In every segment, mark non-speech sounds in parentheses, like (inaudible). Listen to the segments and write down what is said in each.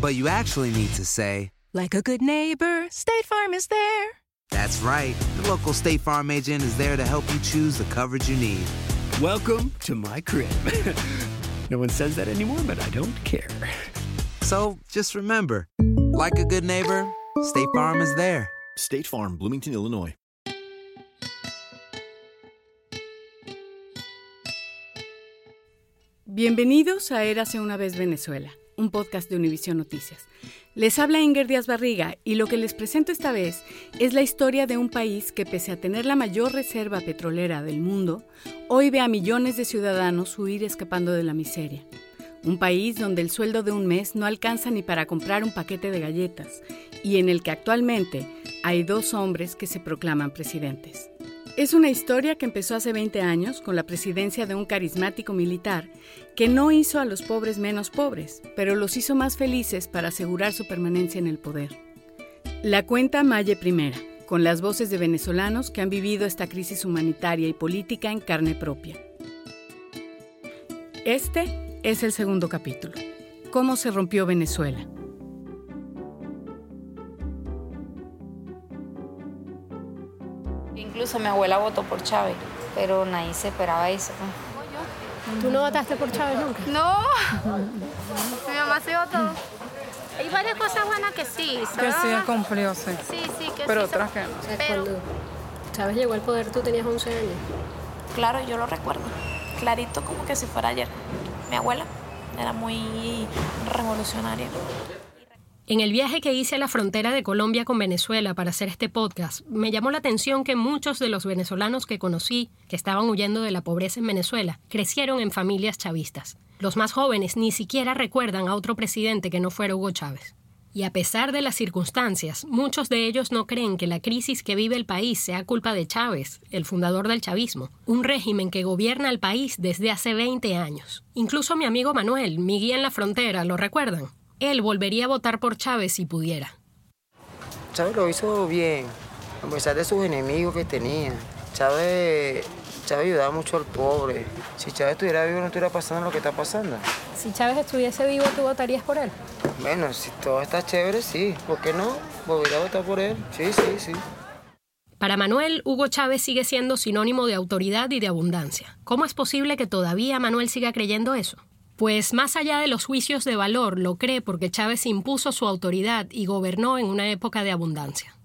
But you actually need to say, Like a good neighbor, State Farm is there. That's right. The local State Farm agent is there to help you choose the coverage you need. Welcome to my crib. (laughs) no one says that anymore, but I don't care. So just remember, like a good neighbor, State Farm is there. State Farm, Bloomington, Illinois. Bienvenidos a Érase una vez Venezuela, un podcast de Univisión Noticias. Les habla Inger Díaz Barriga y lo que les presento esta vez es la historia de un país que pese a tener la mayor reserva petrolera del mundo, hoy ve a millones de ciudadanos huir escapando de la miseria. Un país donde el sueldo de un mes no alcanza ni para comprar un paquete de galletas y en el que actualmente hay dos hombres que se proclaman presidentes. Es una historia que empezó hace 20 años con la presidencia de un carismático militar que no hizo a los pobres menos pobres, pero los hizo más felices para asegurar su permanencia en el poder. La cuenta Maye Primera, con las voces de venezolanos que han vivido esta crisis humanitaria y política en carne propia. Este es el segundo capítulo. ¿Cómo se rompió Venezuela? Incluso mi abuela votó por Chávez, pero nadie se esperaba eso. ¿Tú no votaste por Chávez nunca? No, (laughs) mi mamá sí votó. Hay varias cosas buenas que sí. Que sí, ¿sabes? cumplió, sí. Sí, sí, que Pero sí. otras que no. Pero- cuando Chávez llegó al poder tú tenías 11 años. Claro, yo lo recuerdo. Clarito como que si fuera ayer. Mi abuela era muy revolucionaria. En el viaje que hice a la frontera de Colombia con Venezuela para hacer este podcast, me llamó la atención que muchos de los venezolanos que conocí, que estaban huyendo de la pobreza en Venezuela, crecieron en familias chavistas. Los más jóvenes ni siquiera recuerdan a otro presidente que no fuera Hugo Chávez. Y a pesar de las circunstancias, muchos de ellos no creen que la crisis que vive el país sea culpa de Chávez, el fundador del chavismo, un régimen que gobierna el país desde hace 20 años. Incluso mi amigo Manuel, mi guía en la frontera, ¿lo recuerdan? Él volvería a votar por Chávez si pudiera. Chávez lo hizo bien, a pesar de sus enemigos que tenía. Chávez, Chávez ayudaba mucho al pobre. Si Chávez estuviera vivo no estuviera pasando lo que está pasando. Si Chávez estuviese vivo, ¿tú votarías por él? Bueno, si todo está chévere, sí. ¿Por qué no? Volvería a votar por él. Sí, sí, sí. Para Manuel, Hugo Chávez sigue siendo sinónimo de autoridad y de abundancia. ¿Cómo es posible que todavía Manuel siga creyendo eso? Pues más allá de los juicios de valor, lo cree porque Chávez impuso su autoridad y gobernó en una época de abundancia.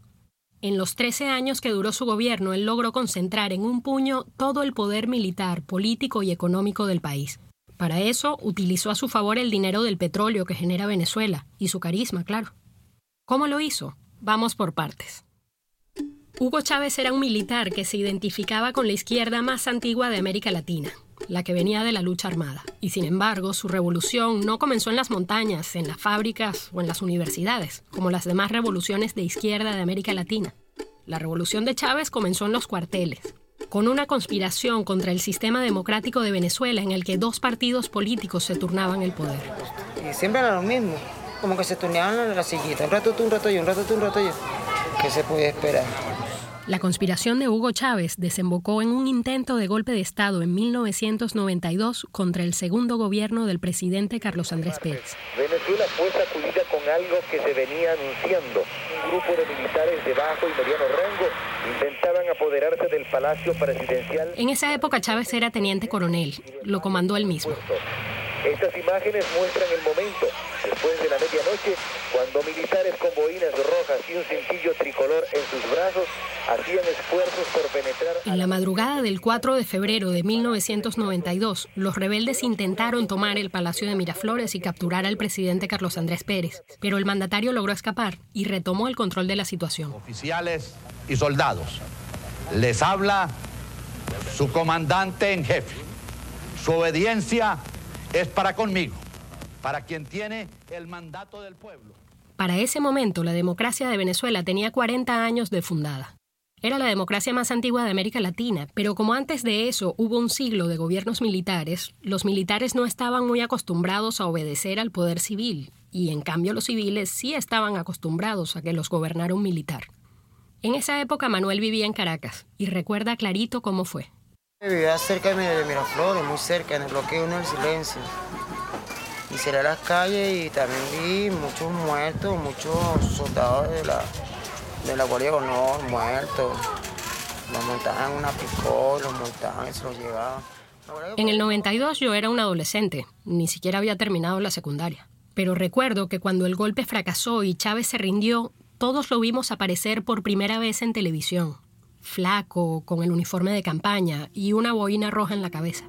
En los 13 años que duró su gobierno, él logró concentrar en un puño todo el poder militar, político y económico del país. Para eso, utilizó a su favor el dinero del petróleo que genera Venezuela, y su carisma, claro. ¿Cómo lo hizo? Vamos por partes. Hugo Chávez era un militar que se identificaba con la izquierda más antigua de América Latina, la que venía de la lucha armada. Y sin embargo, su revolución no comenzó en las montañas, en las fábricas o en las universidades, como las demás revoluciones de izquierda de América Latina. La revolución de Chávez comenzó en los cuarteles, con una conspiración contra el sistema democrático de Venezuela en el que dos partidos políticos se turnaban el poder. Y siempre era lo mismo. Como que se turneaban la, la sillita. Un rato tú, un rato yo, un rato tú, un rato yo. ¿Qué se podía esperar? La conspiración de Hugo Chávez desembocó en un intento de golpe de Estado en 1992 contra el segundo gobierno del presidente Carlos Andrés Pérez. Venezuela fue sacudida con algo que se venía anunciando. Un grupo de militares de bajo y mediano rango intentaban apoderarse del palacio presidencial. En esa época Chávez era teniente coronel, lo comandó él mismo. Estas imágenes muestran el momento, después de la medianoche, cuando militares con boinas rojas y un cintillo tricolor en sus brazos hacían esfuerzos por penetrar... En la madrugada del 4 de febrero de 1992, los rebeldes intentaron tomar el Palacio de Miraflores y capturar al presidente Carlos Andrés Pérez, pero el mandatario logró escapar y retomó el control de la situación. Oficiales y soldados, les habla su comandante en jefe. Su obediencia es para conmigo, para quien tiene el mandato del pueblo. Para ese momento, la democracia de Venezuela tenía 40 años de fundada. Era la democracia más antigua de América Latina, pero como antes de eso hubo un siglo de gobiernos militares, los militares no estaban muy acostumbrados a obedecer al poder civil, y en cambio los civiles sí estaban acostumbrados a que los gobernara un militar. En esa época Manuel vivía en Caracas y recuerda clarito cómo fue. Vivía cerca de Miraflores, muy cerca, en el bloque 1 del silencio. Y cerré las calles y también vi muchos muertos, muchos soldados de la, de la Guardia de Honor muertos. Los montaban en una picó, los montaban y se los llevaban. En el 92 yo era un adolescente, ni siquiera había terminado la secundaria. Pero recuerdo que cuando el golpe fracasó y Chávez se rindió, todos lo vimos aparecer por primera vez en televisión, flaco, con el uniforme de campaña y una boina roja en la cabeza.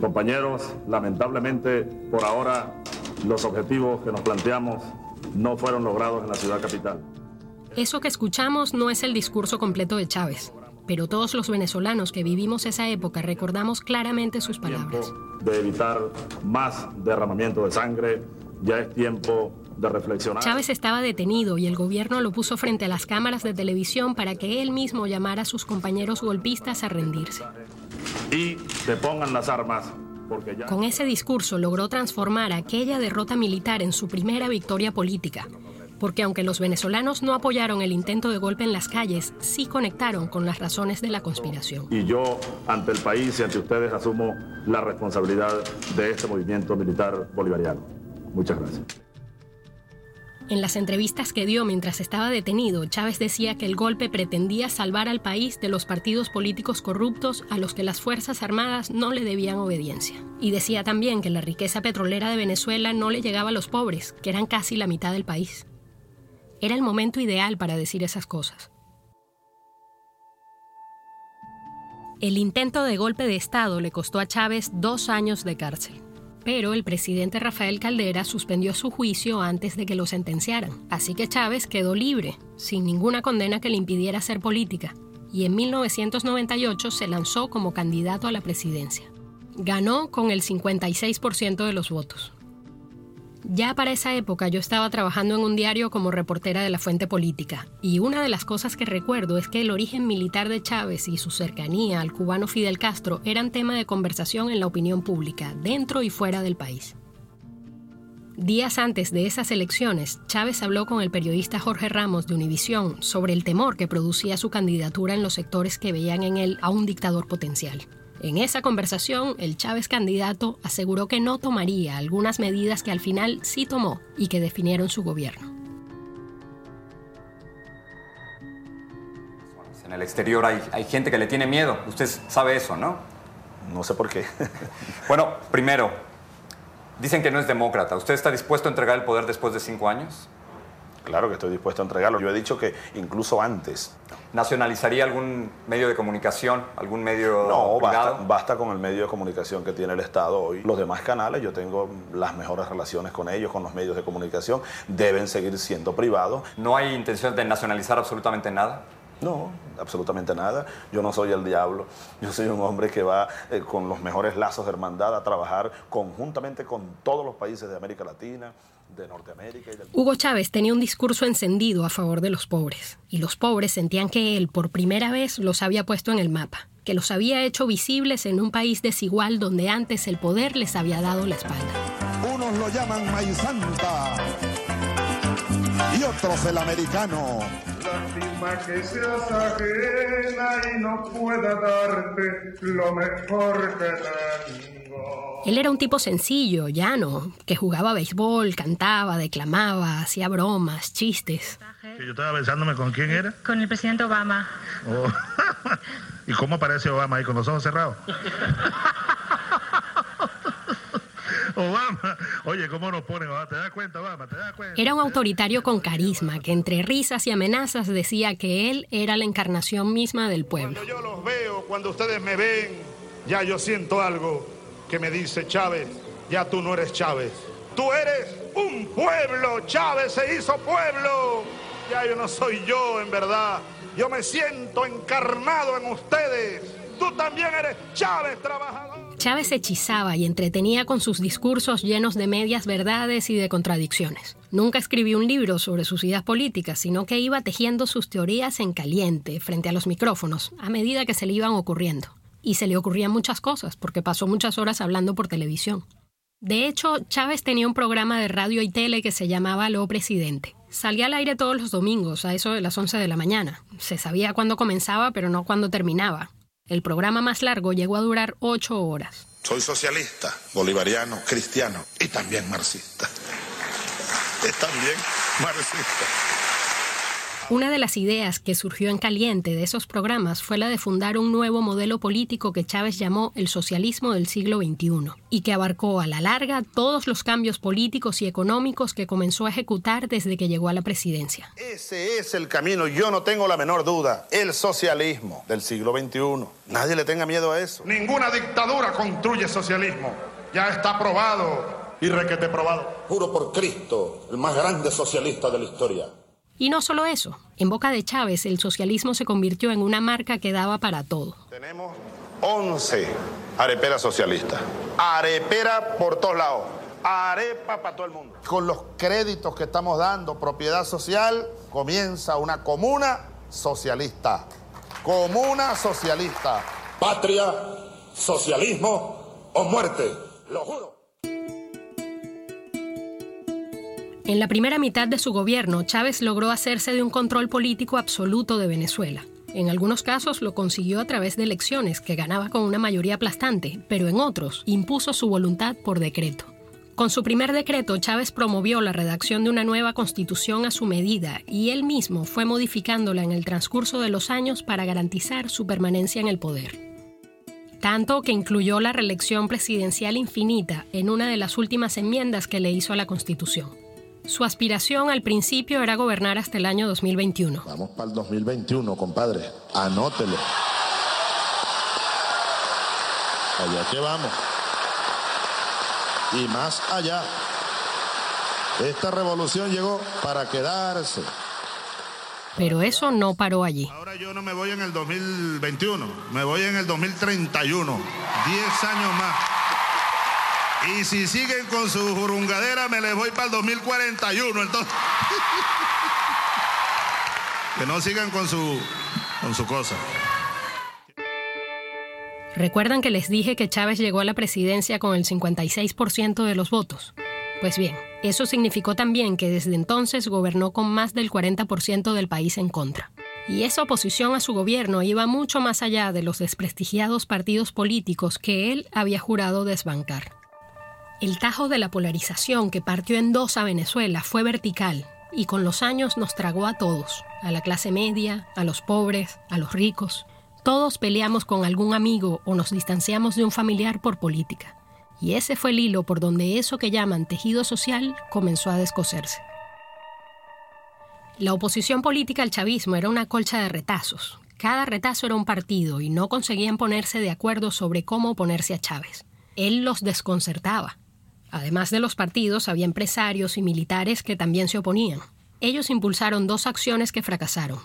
Compañeros, lamentablemente por ahora los objetivos que nos planteamos no fueron logrados en la ciudad capital. Eso que escuchamos no es el discurso completo de Chávez, pero todos los venezolanos que vivimos esa época recordamos claramente sus palabras. De evitar más derramamiento de sangre, ya es tiempo de reflexionar. Chávez estaba detenido y el gobierno lo puso frente a las cámaras de televisión para que él mismo llamara a sus compañeros golpistas a rendirse. Y se pongan las armas. Porque ya... Con ese discurso logró transformar aquella derrota militar en su primera victoria política, porque aunque los venezolanos no apoyaron el intento de golpe en las calles, sí conectaron con las razones de la conspiración. Y yo, ante el país y ante ustedes, asumo la responsabilidad de este movimiento militar bolivariano. Muchas gracias. En las entrevistas que dio mientras estaba detenido, Chávez decía que el golpe pretendía salvar al país de los partidos políticos corruptos a los que las Fuerzas Armadas no le debían obediencia. Y decía también que la riqueza petrolera de Venezuela no le llegaba a los pobres, que eran casi la mitad del país. Era el momento ideal para decir esas cosas. El intento de golpe de Estado le costó a Chávez dos años de cárcel pero el presidente Rafael Caldera suspendió su juicio antes de que lo sentenciaran, así que Chávez quedó libre, sin ninguna condena que le impidiera hacer política, y en 1998 se lanzó como candidato a la presidencia. Ganó con el 56% de los votos. Ya para esa época yo estaba trabajando en un diario como reportera de la fuente política, y una de las cosas que recuerdo es que el origen militar de Chávez y su cercanía al cubano Fidel Castro eran tema de conversación en la opinión pública, dentro y fuera del país. Días antes de esas elecciones, Chávez habló con el periodista Jorge Ramos de Univisión sobre el temor que producía su candidatura en los sectores que veían en él a un dictador potencial. En esa conversación, el Chávez candidato aseguró que no tomaría algunas medidas que al final sí tomó y que definieron su gobierno. En el exterior hay, hay gente que le tiene miedo. Usted sabe eso, ¿no? No sé por qué. (laughs) bueno, primero, dicen que no es demócrata. ¿Usted está dispuesto a entregar el poder después de cinco años? Claro que estoy dispuesto a entregarlo. Yo he dicho que incluso antes. ¿Nacionalizaría algún medio de comunicación, algún medio No, basta, con el medio de comunicación que tiene el Estado hoy. Los demás canales, yo tengo las mejores relaciones con ellos, con los medios de comunicación, deben seguir siendo privados. ¿No hay intención de nacionalizar absolutamente nada? No, absolutamente nada. Yo no soy el diablo. Yo soy un hombre que va eh, con los mejores lazos de hermandad a trabajar conjuntamente con todos los países de América Latina, de Norteamérica y del Hugo Chávez tenía un discurso encendido a favor de los pobres, y los pobres sentían que él por primera vez los había puesto en el mapa, que los había hecho visibles en un país desigual donde antes el poder les había dado la espalda. Unos lo llaman maíz santa y otros el americano. Lástima que seas ajena y no pueda darte lo mejor que tengo. Él era un tipo sencillo, llano, que jugaba béisbol, cantaba, declamaba, hacía bromas, chistes. Yo estaba besándome con quién era. Con el presidente Obama. Oh. (laughs) ¿Y cómo aparece Obama ahí con los ojos cerrados? (laughs) (laughs) Obama, oye, ¿cómo nos ponen? ¿Te das cuenta, Obama? ¿Te das cuenta? Era un autoritario con carisma que entre risas y amenazas decía que él era la encarnación misma del pueblo. Cuando yo los veo, cuando ustedes me ven, ya yo siento algo que me dice Chávez, ya tú no eres Chávez. Tú eres un pueblo, Chávez se hizo pueblo. Ya yo no soy yo, en verdad. Yo me siento encarnado en ustedes. Tú también eres Chávez, trabajador. Chávez hechizaba y entretenía con sus discursos llenos de medias verdades y de contradicciones. Nunca escribió un libro sobre sus ideas políticas, sino que iba tejiendo sus teorías en caliente, frente a los micrófonos, a medida que se le iban ocurriendo. Y se le ocurrían muchas cosas, porque pasó muchas horas hablando por televisión. De hecho, Chávez tenía un programa de radio y tele que se llamaba Lo Presidente. Salía al aire todos los domingos, a eso de las 11 de la mañana. Se sabía cuándo comenzaba, pero no cuándo terminaba. El programa más largo llegó a durar ocho horas. Soy socialista, bolivariano, cristiano y también marxista. (laughs) También marxista. Una de las ideas que surgió en caliente de esos programas fue la de fundar un nuevo modelo político que Chávez llamó el socialismo del siglo XXI y que abarcó a la larga todos los cambios políticos y económicos que comenzó a ejecutar desde que llegó a la presidencia. Ese es el camino, yo no tengo la menor duda, el socialismo del siglo XXI. Nadie le tenga miedo a eso. Ninguna dictadura construye socialismo. Ya está probado y requete probado. Juro por Cristo, el más grande socialista de la historia. Y no solo eso, en boca de Chávez el socialismo se convirtió en una marca que daba para todo. Tenemos 11 areperas socialistas. Arepera por todos lados. Arepa para todo el mundo. Con los créditos que estamos dando, propiedad social, comienza una comuna socialista. Comuna socialista. Patria, socialismo o muerte. Lo juro. En la primera mitad de su gobierno, Chávez logró hacerse de un control político absoluto de Venezuela. En algunos casos lo consiguió a través de elecciones, que ganaba con una mayoría aplastante, pero en otros impuso su voluntad por decreto. Con su primer decreto, Chávez promovió la redacción de una nueva constitución a su medida y él mismo fue modificándola en el transcurso de los años para garantizar su permanencia en el poder. Tanto que incluyó la reelección presidencial infinita en una de las últimas enmiendas que le hizo a la constitución. Su aspiración al principio era gobernar hasta el año 2021. Vamos para el 2021, compadre. Anótelo. Allá que vamos. Y más allá. Esta revolución llegó para quedarse. Pero eso no paró allí. Ahora yo no me voy en el 2021, me voy en el 2031. Diez años más. Y si siguen con su jurungadera, me les voy para el 2041. Entonces. (laughs) que no sigan con su, con su cosa. ¿Recuerdan que les dije que Chávez llegó a la presidencia con el 56% de los votos? Pues bien, eso significó también que desde entonces gobernó con más del 40% del país en contra. Y esa oposición a su gobierno iba mucho más allá de los desprestigiados partidos políticos que él había jurado desbancar. El tajo de la polarización que partió en dos a Venezuela fue vertical y con los años nos tragó a todos, a la clase media, a los pobres, a los ricos. Todos peleamos con algún amigo o nos distanciamos de un familiar por política. Y ese fue el hilo por donde eso que llaman tejido social comenzó a descoserse. La oposición política al chavismo era una colcha de retazos. Cada retazo era un partido y no conseguían ponerse de acuerdo sobre cómo oponerse a Chávez. Él los desconcertaba. Además de los partidos, había empresarios y militares que también se oponían. Ellos impulsaron dos acciones que fracasaron.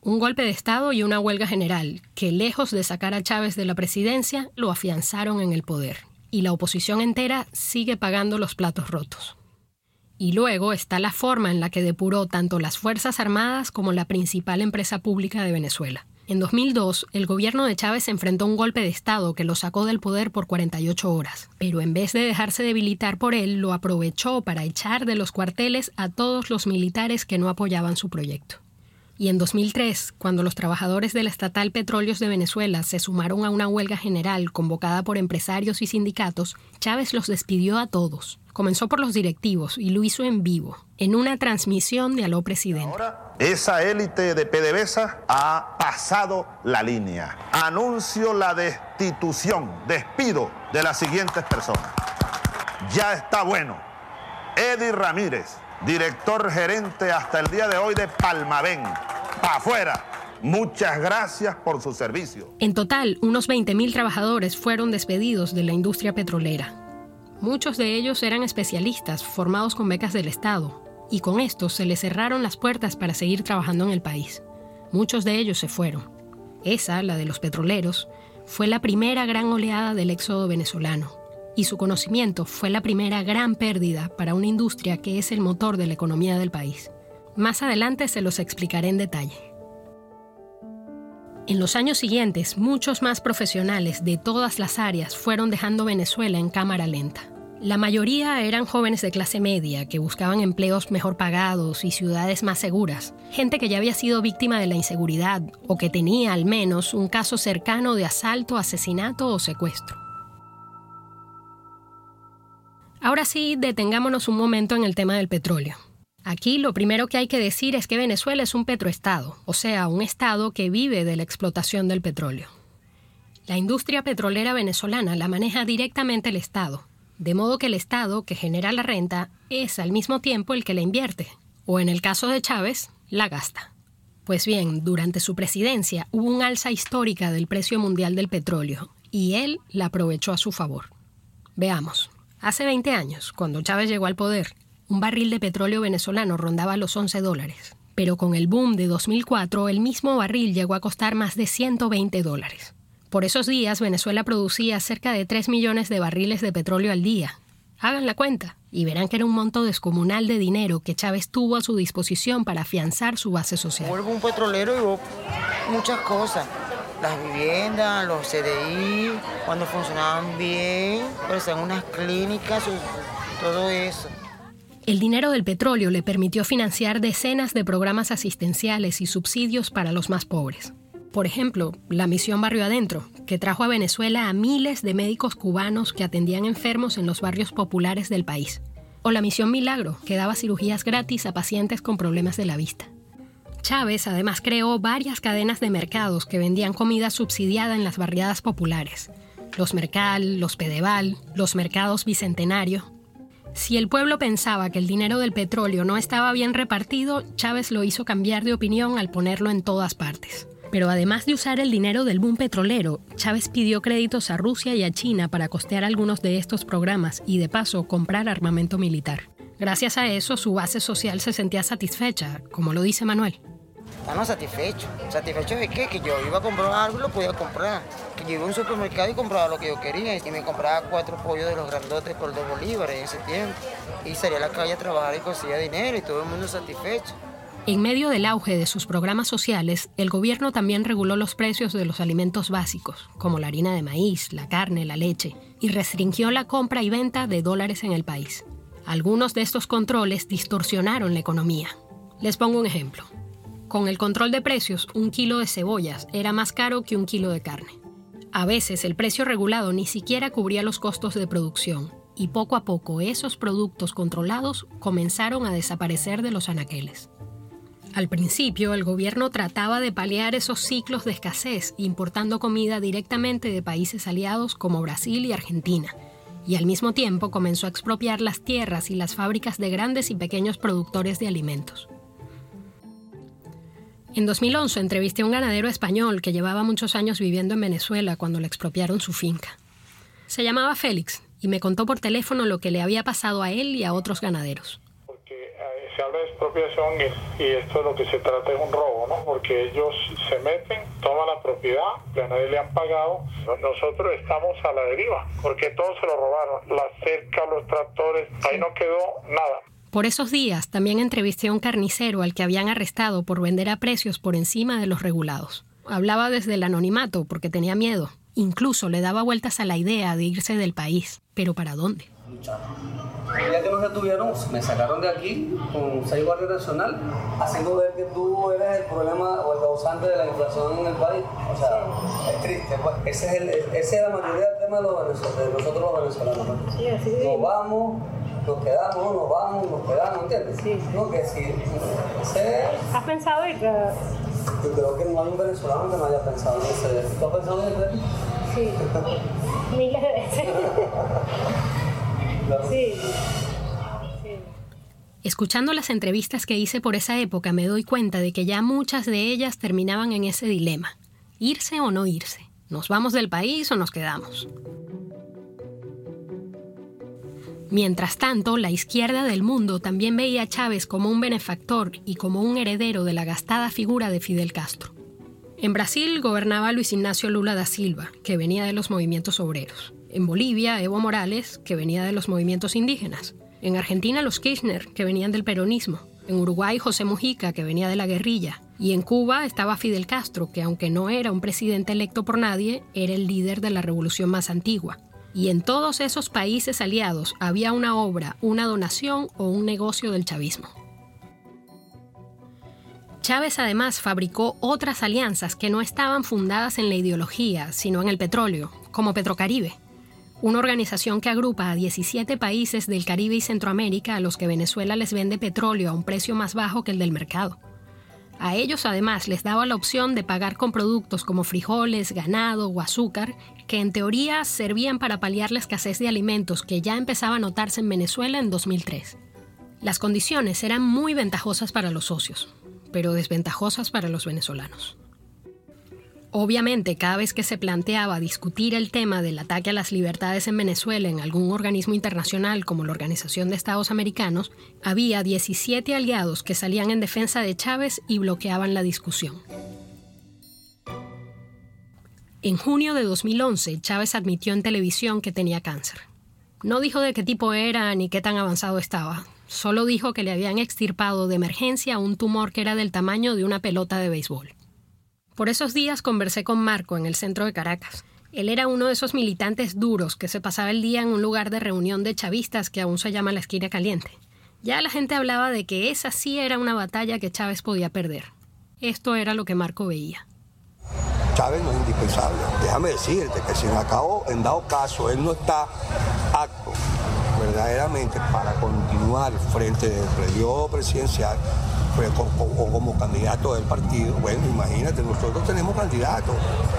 Un golpe de Estado y una huelga general, que lejos de sacar a Chávez de la presidencia, lo afianzaron en el poder. Y la oposición entera sigue pagando los platos rotos. Y luego está la forma en la que depuró tanto las Fuerzas Armadas como la principal empresa pública de Venezuela. En 2002, el gobierno de Chávez enfrentó un golpe de Estado que lo sacó del poder por 48 horas, pero en vez de dejarse debilitar por él, lo aprovechó para echar de los cuarteles a todos los militares que no apoyaban su proyecto. Y en 2003, cuando los trabajadores de la estatal Petróleos de Venezuela se sumaron a una huelga general convocada por empresarios y sindicatos, Chávez los despidió a todos. Comenzó por los directivos y lo hizo en vivo, en una transmisión de Aló Presidente. Esa élite de PDVSA ha pasado la línea. Anuncio la destitución, despido de las siguientes personas. Ya está bueno. Eddie Ramírez, director gerente hasta el día de hoy de Palmavén. Pa' afuera. Muchas gracias por su servicio. En total, unos 20.000 trabajadores fueron despedidos de la industria petrolera. Muchos de ellos eran especialistas formados con becas del Estado, y con esto se les cerraron las puertas para seguir trabajando en el país. Muchos de ellos se fueron. Esa, la de los petroleros, fue la primera gran oleada del éxodo venezolano, y su conocimiento fue la primera gran pérdida para una industria que es el motor de la economía del país. Más adelante se los explicaré en detalle. En los años siguientes, muchos más profesionales de todas las áreas fueron dejando Venezuela en cámara lenta. La mayoría eran jóvenes de clase media que buscaban empleos mejor pagados y ciudades más seguras, gente que ya había sido víctima de la inseguridad o que tenía al menos un caso cercano de asalto, asesinato o secuestro. Ahora sí, detengámonos un momento en el tema del petróleo. Aquí lo primero que hay que decir es que Venezuela es un petroestado, o sea, un estado que vive de la explotación del petróleo. La industria petrolera venezolana la maneja directamente el Estado, de modo que el Estado que genera la renta es al mismo tiempo el que la invierte, o en el caso de Chávez, la gasta. Pues bien, durante su presidencia hubo un alza histórica del precio mundial del petróleo, y él la aprovechó a su favor. Veamos. Hace 20 años, cuando Chávez llegó al poder, un barril de petróleo venezolano rondaba los 11 dólares. Pero con el boom de 2004, el mismo barril llegó a costar más de 120 dólares. Por esos días, Venezuela producía cerca de 3 millones de barriles de petróleo al día. Hagan la cuenta y verán que era un monto descomunal de dinero que Chávez tuvo a su disposición para afianzar su base social. Vuelvo un petrolero y muchas cosas las viviendas, los CDI, cuando funcionaban bien, pues en unas clínicas, todo eso. El dinero del petróleo le permitió financiar decenas de programas asistenciales y subsidios para los más pobres. Por ejemplo, la misión Barrio Adentro, que trajo a Venezuela a miles de médicos cubanos que atendían enfermos en los barrios populares del país. O la misión Milagro, que daba cirugías gratis a pacientes con problemas de la vista. Chávez además creó varias cadenas de mercados que vendían comida subsidiada en las barriadas populares. Los Mercal, los Pedeval, los mercados Bicentenario. Si el pueblo pensaba que el dinero del petróleo no estaba bien repartido, Chávez lo hizo cambiar de opinión al ponerlo en todas partes. Pero además de usar el dinero del boom petrolero, Chávez pidió créditos a Rusia y a China para costear algunos de estos programas y de paso comprar armamento militar. Gracias a eso, su base social se sentía satisfecha, como lo dice Manuel. Estamos satisfechos. ¿Satisfechos de qué? Que yo iba a comprar algo y lo podía comprar. Que yo iba a un supermercado y compraba lo que yo quería. Y me compraba cuatro pollos de los grandotes por dos bolívares en ese tiempo. Y salía a la calle a trabajar y conseguía dinero y todo el mundo satisfecho. En medio del auge de sus programas sociales, el gobierno también reguló los precios de los alimentos básicos, como la harina de maíz, la carne, la leche, y restringió la compra y venta de dólares en el país. Algunos de estos controles distorsionaron la economía. Les pongo un ejemplo. Con el control de precios, un kilo de cebollas era más caro que un kilo de carne. A veces el precio regulado ni siquiera cubría los costos de producción, y poco a poco esos productos controlados comenzaron a desaparecer de los anaqueles. Al principio, el gobierno trataba de paliar esos ciclos de escasez importando comida directamente de países aliados como Brasil y Argentina, y al mismo tiempo comenzó a expropiar las tierras y las fábricas de grandes y pequeños productores de alimentos. En 2011 entrevisté a un ganadero español que llevaba muchos años viviendo en Venezuela cuando le expropiaron su finca. Se llamaba Félix y me contó por teléfono lo que le había pasado a él y a otros ganaderos. Se habla de expropiación y, y esto de lo que se trata es un robo, ¿no? Porque ellos se meten, toman la propiedad, a nadie le han pagado. Nosotros estamos a la deriva, porque todos se lo robaron. La cerca, los tractores, ahí no quedó nada. Por esos días también entrevisté a un carnicero al que habían arrestado por vender a precios por encima de los regulados. hablaba desde el anonimato porque tenía miedo. Incluso le daba vueltas a la idea de irse del país. ¿Pero para dónde? Día que nos detuvieron, me sacaron de aquí con seis guardias nacionales, haciendo ver que tú eres el problema o el causante de la inflación en el país. O sea, es triste. Pues. Ese es, el, ese es la mayoría del tema de, los venezolanos, de nosotros los venezolanos. pues. Sí, así es. Nos vamos, nos quedamos, nos vamos, nos quedamos, ¿entiendes? Sí. No, que si ese, ¿Has pensado irte? yo creo que no hay un venezolano que no haya pensado en ese. ¿Tú has pensado en ese? Sí. (laughs) Miles de veces. (laughs) Sí. Escuchando las entrevistas que hice por esa época me doy cuenta de que ya muchas de ellas terminaban en ese dilema. ¿Irse o no irse? ¿Nos vamos del país o nos quedamos? Mientras tanto, la izquierda del mundo también veía a Chávez como un benefactor y como un heredero de la gastada figura de Fidel Castro. En Brasil gobernaba Luis Ignacio Lula da Silva, que venía de los movimientos obreros. En Bolivia, Evo Morales, que venía de los movimientos indígenas. En Argentina, los Kirchner, que venían del peronismo. En Uruguay, José Mujica, que venía de la guerrilla. Y en Cuba estaba Fidel Castro, que aunque no era un presidente electo por nadie, era el líder de la revolución más antigua. Y en todos esos países aliados había una obra, una donación o un negocio del chavismo. Chávez además fabricó otras alianzas que no estaban fundadas en la ideología, sino en el petróleo, como Petrocaribe, una organización que agrupa a 17 países del Caribe y Centroamérica a los que Venezuela les vende petróleo a un precio más bajo que el del mercado. A ellos además les daba la opción de pagar con productos como frijoles, ganado o azúcar, que en teoría servían para paliar la escasez de alimentos que ya empezaba a notarse en Venezuela en 2003. Las condiciones eran muy ventajosas para los socios, pero desventajosas para los venezolanos. Obviamente, cada vez que se planteaba discutir el tema del ataque a las libertades en Venezuela en algún organismo internacional como la Organización de Estados Americanos, había 17 aliados que salían en defensa de Chávez y bloqueaban la discusión. En junio de 2011, Chávez admitió en televisión que tenía cáncer. No dijo de qué tipo era ni qué tan avanzado estaba, solo dijo que le habían extirpado de emergencia un tumor que era del tamaño de una pelota de béisbol. Por esos días conversé con Marco en el centro de Caracas. Él era uno de esos militantes duros que se pasaba el día en un lugar de reunión de chavistas que aún se llama la esquina caliente. Ya la gente hablaba de que esa sí era una batalla que Chávez podía perder. Esto era lo que Marco veía. Chávez no es indispensable. Déjame decirte que si en acabo, en dado caso, él no está apto para continuar frente del periodo presidencial pues, o como candidato del partido, bueno, imagínate, nosotros tenemos candidatos,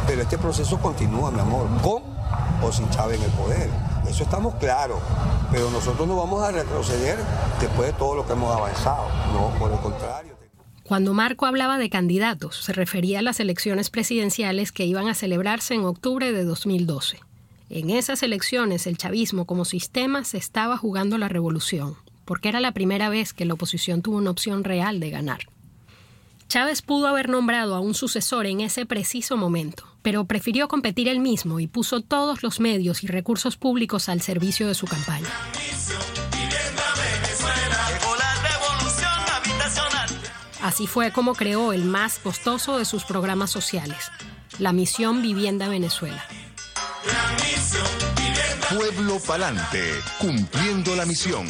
pero este proceso continúa, mi amor, con o sin Chávez en el poder. Eso estamos claros, pero nosotros no vamos a retroceder después de todo lo que hemos avanzado, no, por el contrario. Cuando Marco hablaba de candidatos, se refería a las elecciones presidenciales que iban a celebrarse en octubre de 2012. En esas elecciones el chavismo como sistema se estaba jugando la revolución, porque era la primera vez que la oposición tuvo una opción real de ganar. Chávez pudo haber nombrado a un sucesor en ese preciso momento, pero prefirió competir él mismo y puso todos los medios y recursos públicos al servicio de su campaña. Así fue como creó el más costoso de sus programas sociales, la Misión Vivienda Venezuela. Pueblo Palante, cumpliendo la misión.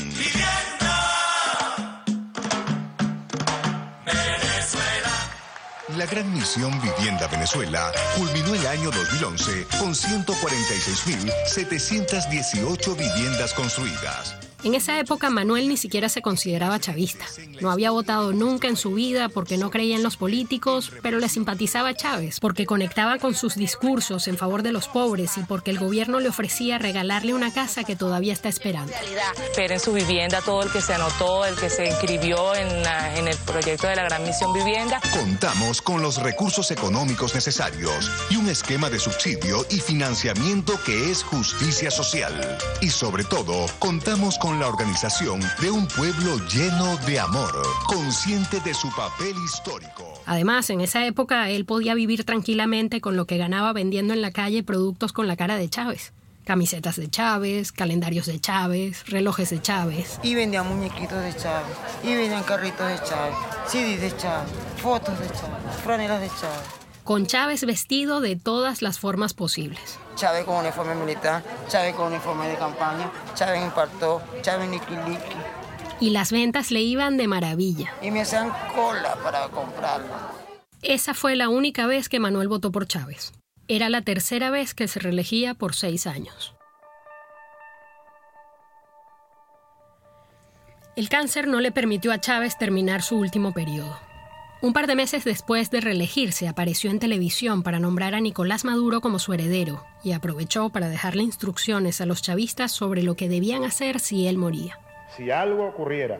La gran misión Vivienda Venezuela culminó el año 2011 con 146.718 viviendas construidas. En esa época Manuel ni siquiera se consideraba chavista. No había votado nunca en su vida porque no creía en los políticos, pero le simpatizaba a Chávez porque conectaba con sus discursos en favor de los pobres y porque el gobierno le ofrecía regalarle una casa que todavía está esperando. esperen su vivienda, todo el que se anotó, el que se inscribió en, la- en el proyecto de la Gran Misión Vivienda. Contamos con los recursos económicos necesarios y un esquema de subsidio y financiamiento que es justicia social. Y sobre todo, contamos con la organización de un pueblo lleno de amor, consciente de su papel histórico. Además, en esa época él podía vivir tranquilamente con lo que ganaba vendiendo en la calle productos con la cara de Chávez. Camisetas de Chávez, calendarios de Chávez, relojes de Chávez. Y vendían muñequitos de Chávez, y vendían carritos de Chávez, CDs de Chávez, fotos de Chávez, franelas de Chávez. Con Chávez vestido de todas las formas posibles. Chávez con uniforme militar, Chávez con uniforme de campaña, Chávez en partó, Chávez en liqui Y las ventas le iban de maravilla. Y me hacían cola para comprarlo. Esa fue la única vez que Manuel votó por Chávez. Era la tercera vez que se reelegía por seis años. El cáncer no le permitió a Chávez terminar su último periodo. Un par de meses después de reelegirse, apareció en televisión para nombrar a Nicolás Maduro como su heredero y aprovechó para dejarle instrucciones a los chavistas sobre lo que debían hacer si él moría. Si algo ocurriera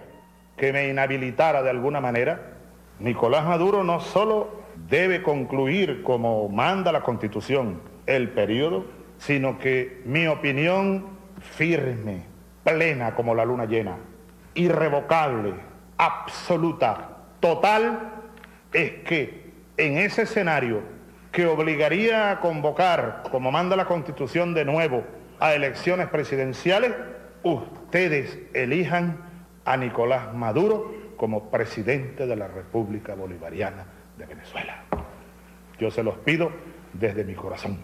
que me inhabilitara de alguna manera, Nicolás Maduro no solo debe concluir como manda la Constitución el periodo, sino que mi opinión firme, plena como la luna llena, irrevocable, absoluta, total, es que en ese escenario que obligaría a convocar, como manda la Constitución de nuevo, a elecciones presidenciales, ustedes elijan a Nicolás Maduro como presidente de la República Bolivariana de Venezuela. Yo se los pido desde mi corazón.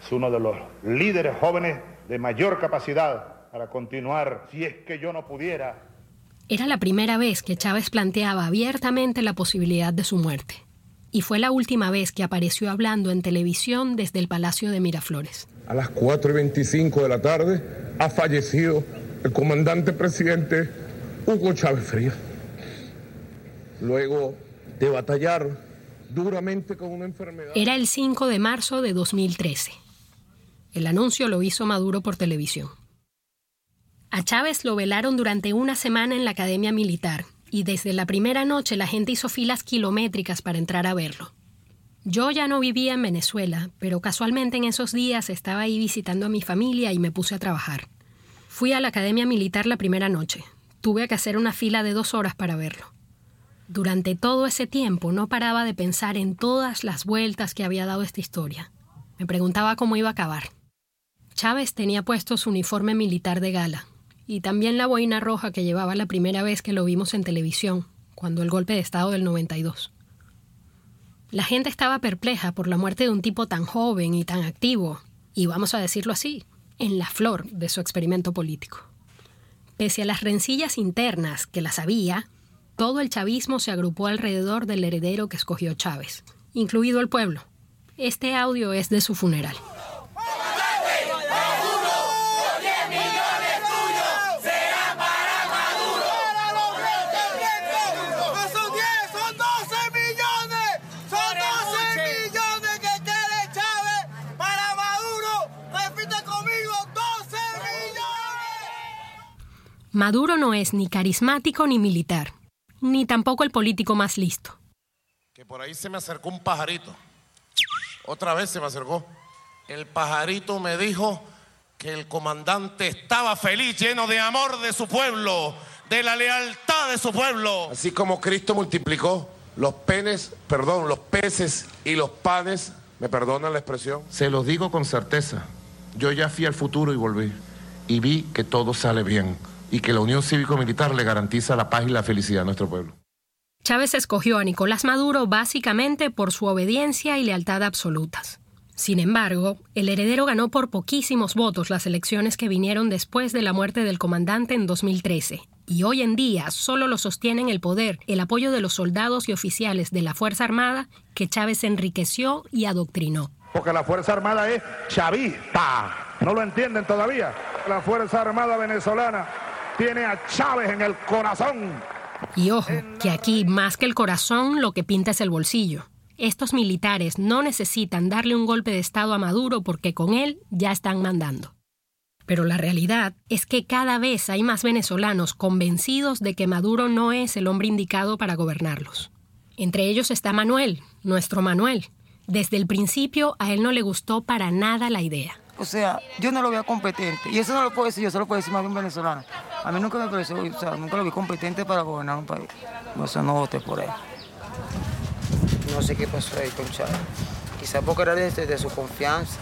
Es uno de los líderes jóvenes de mayor capacidad para continuar si es que yo no pudiera era la primera vez que Chávez planteaba abiertamente la posibilidad de su muerte. Y fue la última vez que apareció hablando en televisión desde el Palacio de Miraflores. A las 4 y 25 de la tarde ha fallecido el comandante presidente Hugo Chávez Frías. Luego de batallar duramente con una enfermedad. Era el 5 de marzo de 2013. El anuncio lo hizo Maduro por televisión. A Chávez lo velaron durante una semana en la Academia Militar y desde la primera noche la gente hizo filas kilométricas para entrar a verlo. Yo ya no vivía en Venezuela, pero casualmente en esos días estaba ahí visitando a mi familia y me puse a trabajar. Fui a la Academia Militar la primera noche. Tuve que hacer una fila de dos horas para verlo. Durante todo ese tiempo no paraba de pensar en todas las vueltas que había dado esta historia. Me preguntaba cómo iba a acabar. Chávez tenía puesto su uniforme militar de gala, y también la boina roja que llevaba la primera vez que lo vimos en televisión, cuando el golpe de Estado del 92. La gente estaba perpleja por la muerte de un tipo tan joven y tan activo, y vamos a decirlo así, en la flor de su experimento político. Pese a las rencillas internas, que las había, todo el chavismo se agrupó alrededor del heredero que escogió Chávez, incluido el pueblo. Este audio es de su funeral. Maduro no es ni carismático ni militar, ni tampoco el político más listo. Que por ahí se me acercó un pajarito. Otra vez se me acercó. El pajarito me dijo que el comandante estaba feliz, lleno de amor de su pueblo, de la lealtad de su pueblo. Así como Cristo multiplicó los penes, perdón, los peces y los panes, me perdonan la expresión. Se los digo con certeza. Yo ya fui al futuro y volví. Y vi que todo sale bien y que la unión cívico-militar le garantiza la paz y la felicidad a nuestro pueblo. Chávez escogió a Nicolás Maduro básicamente por su obediencia y lealtad absolutas. Sin embargo, el heredero ganó por poquísimos votos las elecciones que vinieron después de la muerte del comandante en 2013, y hoy en día solo lo sostienen el poder, el apoyo de los soldados y oficiales de la Fuerza Armada que Chávez enriqueció y adoctrinó. Porque la Fuerza Armada es chavista. ¿No lo entienden todavía? La Fuerza Armada venezolana tiene a Chávez en el corazón. Y ojo, que aquí más que el corazón lo que pinta es el bolsillo. Estos militares no necesitan darle un golpe de Estado a Maduro porque con él ya están mandando. Pero la realidad es que cada vez hay más venezolanos convencidos de que Maduro no es el hombre indicado para gobernarlos. Entre ellos está Manuel, nuestro Manuel. Desde el principio a él no le gustó para nada la idea. O sea, yo no lo veo competente. Y eso no lo puedo decir yo, solo puedo decir más bien venezolano. A mí nunca me pareció, o sea, nunca lo vi competente para gobernar un país. O sea, no voté por él. No sé qué pasó ahí con Chávez. Quizás porque era desde su confianza,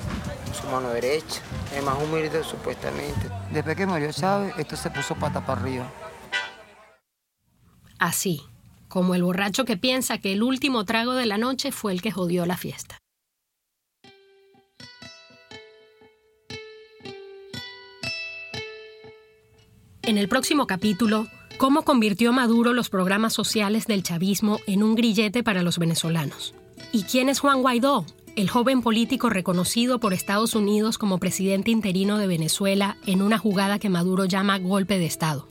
su mano derecha, es más humilde supuestamente. Después que murió Chávez, esto se puso pata para arriba. Así, como el borracho que piensa que el último trago de la noche fue el que jodió la fiesta. En el próximo capítulo, cómo convirtió Maduro los programas sociales del chavismo en un grillete para los venezolanos. ¿Y quién es Juan Guaidó? El joven político reconocido por Estados Unidos como presidente interino de Venezuela en una jugada que Maduro llama golpe de Estado.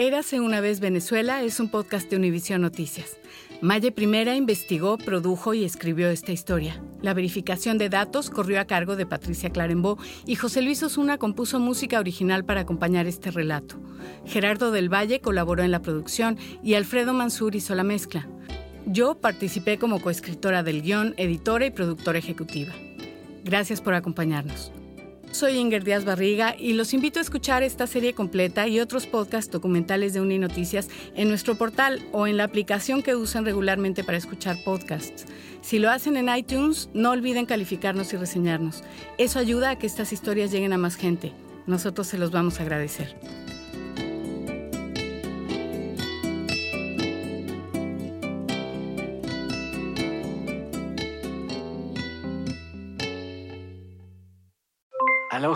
Érase una vez Venezuela es un podcast de Univision Noticias. Maye Primera investigó, produjo y escribió esta historia. La verificación de datos corrió a cargo de Patricia Clarembó y José Luis Osuna compuso música original para acompañar este relato. Gerardo del Valle colaboró en la producción y Alfredo Mansur hizo la mezcla. Yo participé como coescritora del guion, editora y productora ejecutiva. Gracias por acompañarnos. Soy Inger Díaz Barriga y los invito a escuchar esta serie completa y otros podcasts documentales de Uninoticias en nuestro portal o en la aplicación que usan regularmente para escuchar podcasts. Si lo hacen en iTunes, no olviden calificarnos y reseñarnos. Eso ayuda a que estas historias lleguen a más gente. Nosotros se los vamos a agradecer.